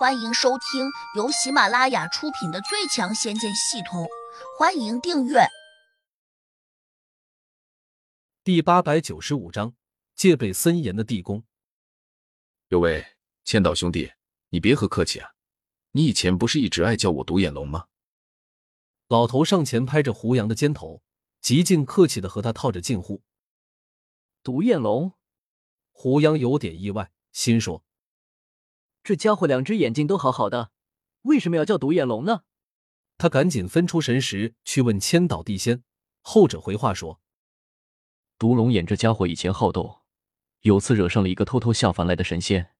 欢迎收听由喜马拉雅出品的《最强仙剑系统》，欢迎订阅。第八百九十五章，戒备森严的地宫。有位千岛兄弟，你别和客气啊！你以前不是一直爱叫我独眼龙吗？老头上前拍着胡杨的肩头，极尽客气的和他套着近乎。独眼龙，胡杨有点意外，心说。这家伙两只眼睛都好好的，为什么要叫独眼龙呢？他赶紧分出神识去问千岛地仙，后者回话说：“独龙眼这家伙以前好斗，有次惹上了一个偷偷下凡来的神仙，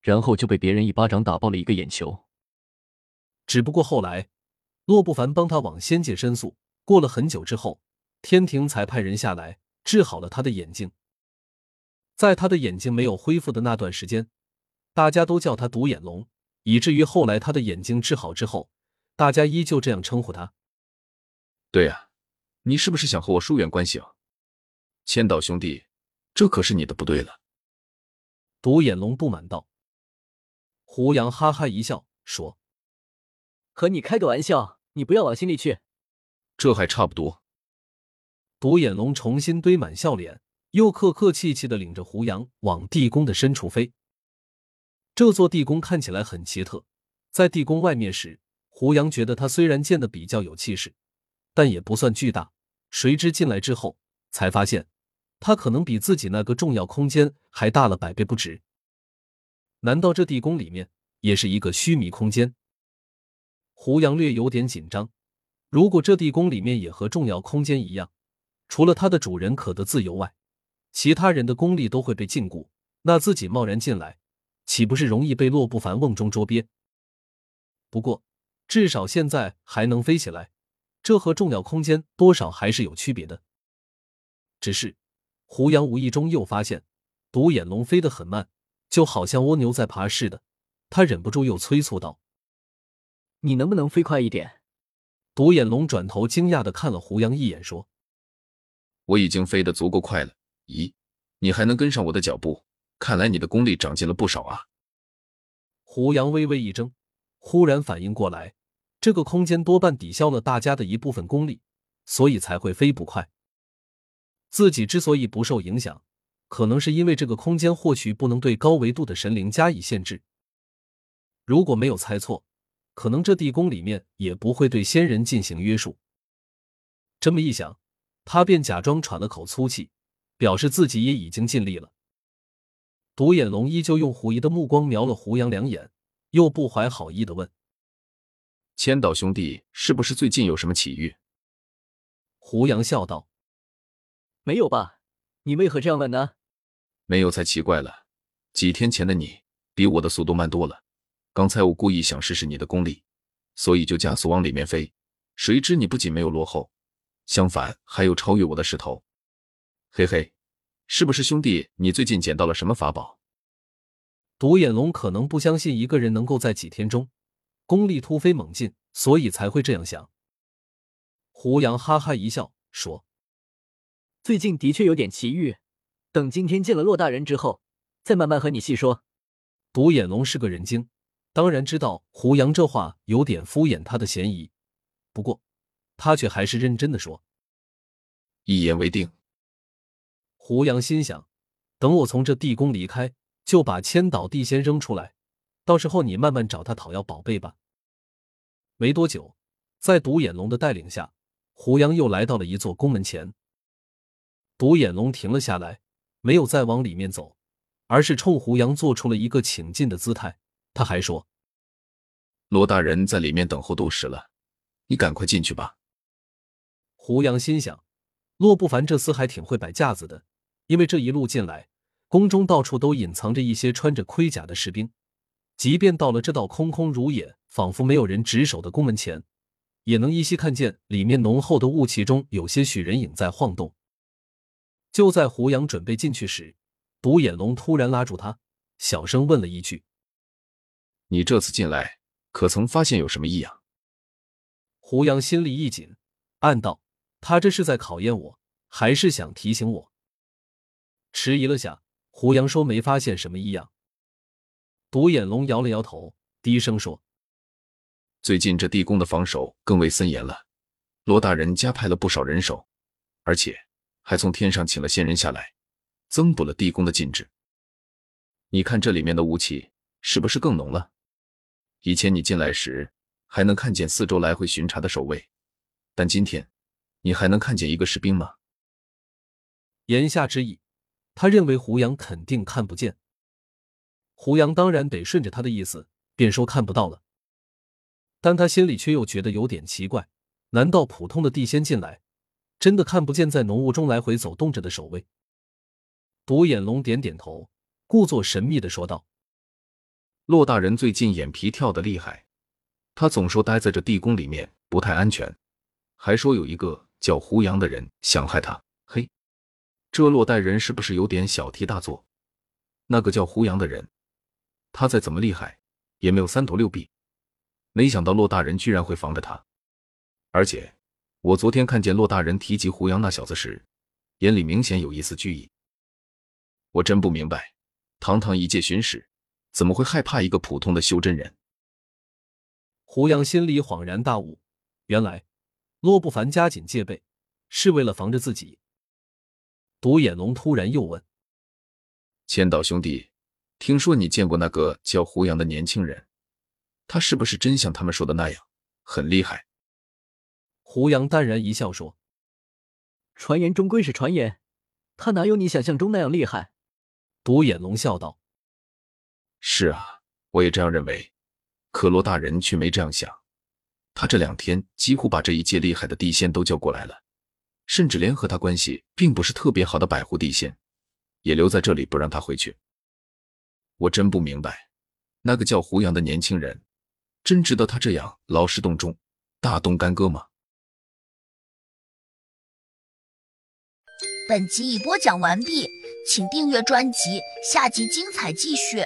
然后就被别人一巴掌打爆了一个眼球。只不过后来，洛不凡帮他往仙界申诉，过了很久之后，天庭才派人下来治好了他的眼睛。在他的眼睛没有恢复的那段时间。”大家都叫他独眼龙，以至于后来他的眼睛治好之后，大家依旧这样称呼他。对呀，你是不是想和我疏远关系啊？千岛兄弟，这可是你的不对了。独眼龙不满道。胡杨哈哈一笑说：“和你开个玩笑，你不要往心里去。”这还差不多。独眼龙重新堆满笑脸，又客客气气的领着胡杨往地宫的深处飞。这座地宫看起来很奇特，在地宫外面时，胡杨觉得它虽然建的比较有气势，但也不算巨大。谁知进来之后，才发现它可能比自己那个重要空间还大了百倍不止。难道这地宫里面也是一个虚弥空间？胡杨略有点紧张。如果这地宫里面也和重要空间一样，除了它的主人可得自由外，其他人的功力都会被禁锢，那自己贸然进来。岂不是容易被洛不凡瓮中捉鳖？不过，至少现在还能飞起来，这和重要空间多少还是有区别的。只是，胡杨无意中又发现，独眼龙飞得很慢，就好像蜗牛在爬似的。他忍不住又催促道：“你能不能飞快一点？”独眼龙转头惊讶的看了胡杨一眼，说：“我已经飞得足够快了。咦，你还能跟上我的脚步？”看来你的功力长进了不少啊！胡杨微微一怔，忽然反应过来，这个空间多半抵消了大家的一部分功力，所以才会飞不快。自己之所以不受影响，可能是因为这个空间或许不能对高维度的神灵加以限制。如果没有猜错，可能这地宫里面也不会对仙人进行约束。这么一想，他便假装喘了口粗气，表示自己也已经尽力了。独眼龙依旧用狐疑的目光瞄了胡杨两眼，又不怀好意的问：“千岛兄弟，是不是最近有什么奇遇？”胡杨笑道：“没有吧？你为何这样问呢？”“没有才奇怪了。几天前的你比我的速度慢多了。刚才我故意想试试你的功力，所以就加速往里面飞。谁知你不仅没有落后，相反还有超越我的势头。嘿嘿。”是不是兄弟？你最近捡到了什么法宝？独眼龙可能不相信一个人能够在几天中功力突飞猛进，所以才会这样想。胡杨哈哈一笑说：“最近的确有点奇遇，等今天见了骆大人之后，再慢慢和你细说。”独眼龙是个人精，当然知道胡杨这话有点敷衍他的嫌疑，不过他却还是认真的说：“一言为定。”胡杨心想：“等我从这地宫离开，就把千岛地仙扔出来，到时候你慢慢找他讨要宝贝吧。”没多久，在独眼龙的带领下，胡杨又来到了一座宫门前。独眼龙停了下来，没有再往里面走，而是冲胡杨做出了一个请进的姿态。他还说：“罗大人在里面等候多时了，你赶快进去吧。”胡杨心想：洛不凡这厮还挺会摆架子的。因为这一路进来，宫中到处都隐藏着一些穿着盔甲的士兵，即便到了这道空空如也、仿佛没有人值守的宫门前，也能依稀看见里面浓厚的雾气中有些许人影在晃动。就在胡杨准备进去时，独眼龙突然拉住他，小声问了一句：“你这次进来，可曾发现有什么异样？”胡杨心里一紧，暗道：他这是在考验我，还是想提醒我？迟疑了下，胡杨说：“没发现什么异样。”独眼龙摇了摇头，低声说：“最近这地宫的防守更为森严了，罗大人加派了不少人手，而且还从天上请了仙人下来，增补了地宫的禁制。你看这里面的雾气是不是更浓了？以前你进来时还能看见四周来回巡查的守卫，但今天你还能看见一个士兵吗？”言下之意，他认为胡杨肯定看不见。胡杨当然得顺着他的意思，便说看不到了。但他心里却又觉得有点奇怪，难道普通的地仙进来，真的看不见在浓雾中来回走动着的守卫？独眼龙点点头，故作神秘的说道：“骆大人最近眼皮跳得厉害，他总说待在这地宫里面不太安全，还说有一个叫胡杨的人想害他。”这洛代人是不是有点小题大做？那个叫胡杨的人，他再怎么厉害，也没有三头六臂。没想到骆大人居然会防着他，而且我昨天看见骆大人提及胡杨那小子时，眼里明显有一丝惧意。我真不明白，堂堂一介巡使，怎么会害怕一个普通的修真人？胡杨心里恍然大悟，原来骆不凡加紧戒备，是为了防着自己。独眼龙突然又问：“千岛兄弟，听说你见过那个叫胡杨的年轻人，他是不是真像他们说的那样很厉害？”胡杨淡然一笑说：“传言终归是传言，他哪有你想象中那样厉害？”独眼龙笑道：“是啊，我也这样认为。可罗大人却没这样想，他这两天几乎把这一届厉害的地仙都叫过来了。”甚至连和他关系并不是特别好的百户地仙，也留在这里不让他回去。我真不明白，那个叫胡杨的年轻人，真值得他这样劳师动众、大动干戈吗？本集已播讲完毕，请订阅专辑，下集精彩继续。